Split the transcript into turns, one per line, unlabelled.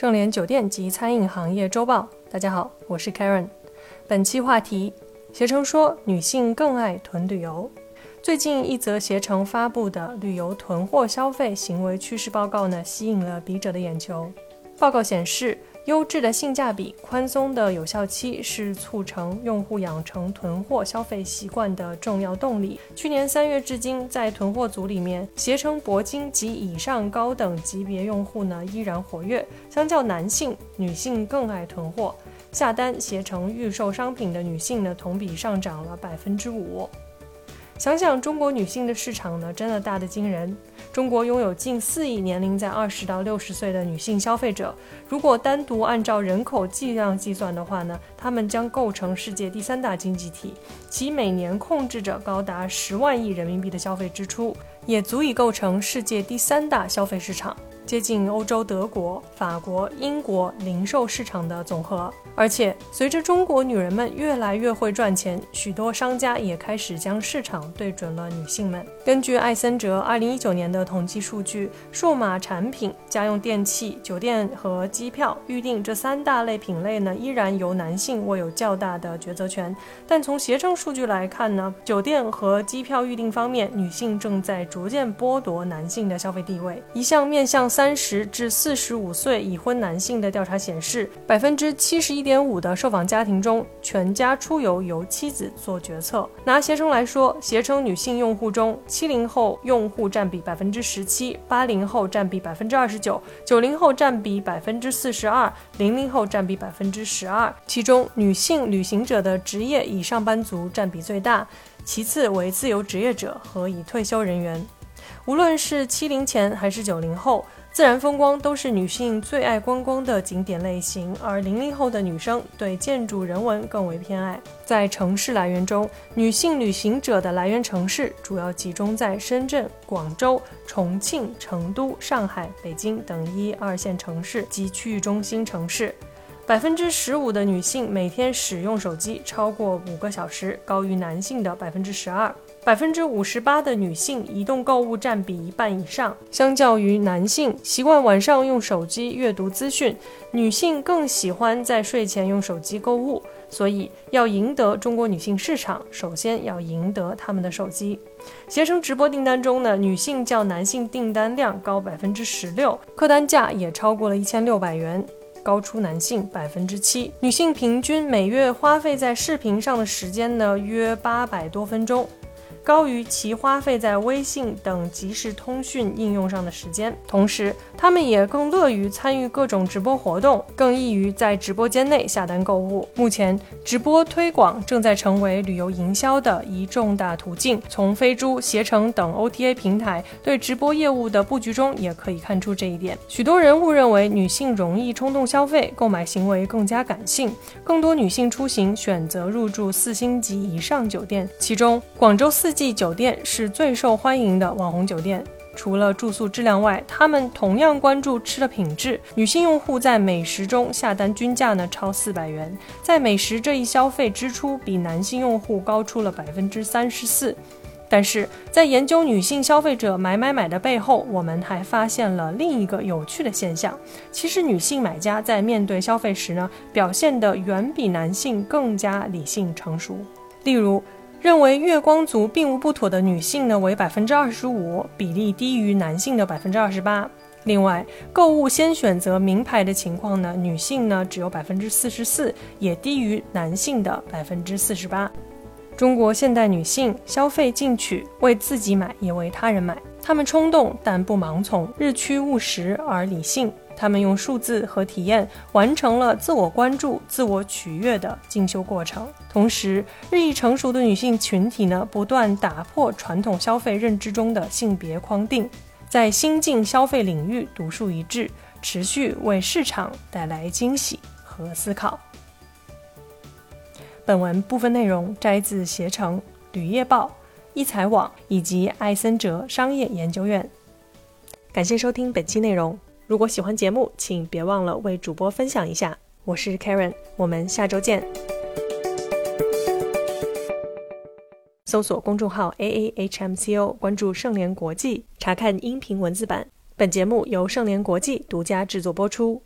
正联酒店及餐饮行业周报，大家好，我是 Karen。本期话题：携程说女性更爱囤旅游。最近一则携程发布的旅游囤货消费行为趋势报告呢，吸引了笔者的眼球。报告显示。优质的性价比、宽松的有效期是促成用户养成囤货消费习惯的重要动力。去年三月至今，在囤货组里面，携程铂金及以上高等级别用户呢依然活跃。相较男性，女性更爱囤货，下单携程预售商品的女性呢同比上涨了百分之五。想想中国女性的市场呢，真的大得惊人。中国拥有近四亿年龄在二十到六十岁的女性消费者，如果单独按照人口计量计算的话呢，她们将构成世界第三大经济体，其每年控制着高达十万亿人民币的消费支出，也足以构成世界第三大消费市场。接近欧洲德国、法国、英国零售市场的总和，而且随着中国女人们越来越会赚钱，许多商家也开始将市场对准了女性们。根据艾森哲二零一九年的统计数据，数码产品、家用电器、酒店和机票预订这三大类品类呢，依然由男性握有较大的抉择权。但从携程数据来看呢，酒店和机票预订方面，女性正在逐渐剥夺男性的消费地位。一项面向三十至四十五岁已婚男性的调查显示，百分之七十一点五的受访家庭中，全家出游由妻子做决策。拿携程来说，携程女性用户中，七零后用户占比百分之十七，八零后占比百分之二十九，九零后占比百分之四十二，零零后占比百分之十二。其中，女性旅行者的职业以上班族占比最大，其次为自由职业者和已退休人员。无论是七零前还是九零后。自然风光都是女性最爱观光的景点类型，而零零后的女生对建筑人文更为偏爱。在城市来源中，女性旅行者的来源城市主要集中在深圳、广州、重庆、成都、上海、北京等一二线城市及区域中心城市。百分之十五的女性每天使用手机超过五个小时，高于男性的百分之十二。百分之五十八的女性移动购物占比一半以上，相较于男性习惯晚上用手机阅读资讯，女性更喜欢在睡前用手机购物。所以，要赢得中国女性市场，首先要赢得他们的手机。携程直播订单中呢，女性较男性订单量高百分之十六，客单价也超过了一千六百元，高出男性百分之七。女性平均每月花费在视频上的时间呢，约八百多分钟。高于其花费在微信等即时通讯应用上的时间，同时他们也更乐于参与各种直播活动，更易于在直播间内下单购物。目前，直播推广正在成为旅游营销的一重大途径。从飞猪、携程等 OTA 平台对直播业务的布局中，也可以看出这一点。许多人误认为女性容易冲动消费，购买行为更加感性，更多女性出行选择入住四星级以上酒店，其中广州四。四季酒店是最受欢迎的网红酒店。除了住宿质量外，他们同样关注吃的品质。女性用户在美食中下单均价呢超四百元，在美食这一消费支出比男性用户高出了百分之三十四。但是在研究女性消费者买买买的背后，我们还发现了另一个有趣的现象：其实女性买家在面对消费时呢，表现得远比男性更加理性成熟。例如。认为月光族并无不妥的女性呢为百分之二十五，比例低于男性的百分之二十八。另外，购物先选择名牌的情况呢，女性呢只有百分之四十四，也低于男性的百分之四十八。中国现代女性消费进取，为自己买也为他人买，她们冲动但不盲从，日趋务实而理性。他们用数字和体验完成了自我关注、自我取悦的进修过程。同时，日益成熟的女性群体呢，不断打破传统消费认知中的性别框定，在新晋消费领域独树一帜，持续为市场带来惊喜和思考。本文部分内容摘自携程、旅业报、一财网以及艾森哲商业研究院。感谢收听本期内容。如果喜欢节目，请别忘了为主播分享一下。我是 Karen，我们下周见。搜索公众号 A A H M C O，关注盛联国际，查看音频文字版。本节目由盛联国际独家制作播出。